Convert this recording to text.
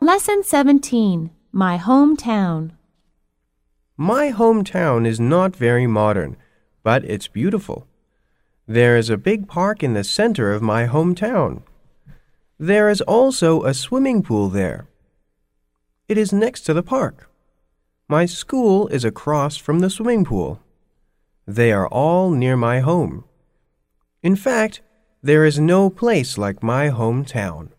Lesson 17 My Hometown. My hometown is not very modern, but it's beautiful. There is a big park in the center of my hometown. There is also a swimming pool there. It is next to the park. My school is across from the swimming pool. They are all near my home. In fact, there is no place like my hometown.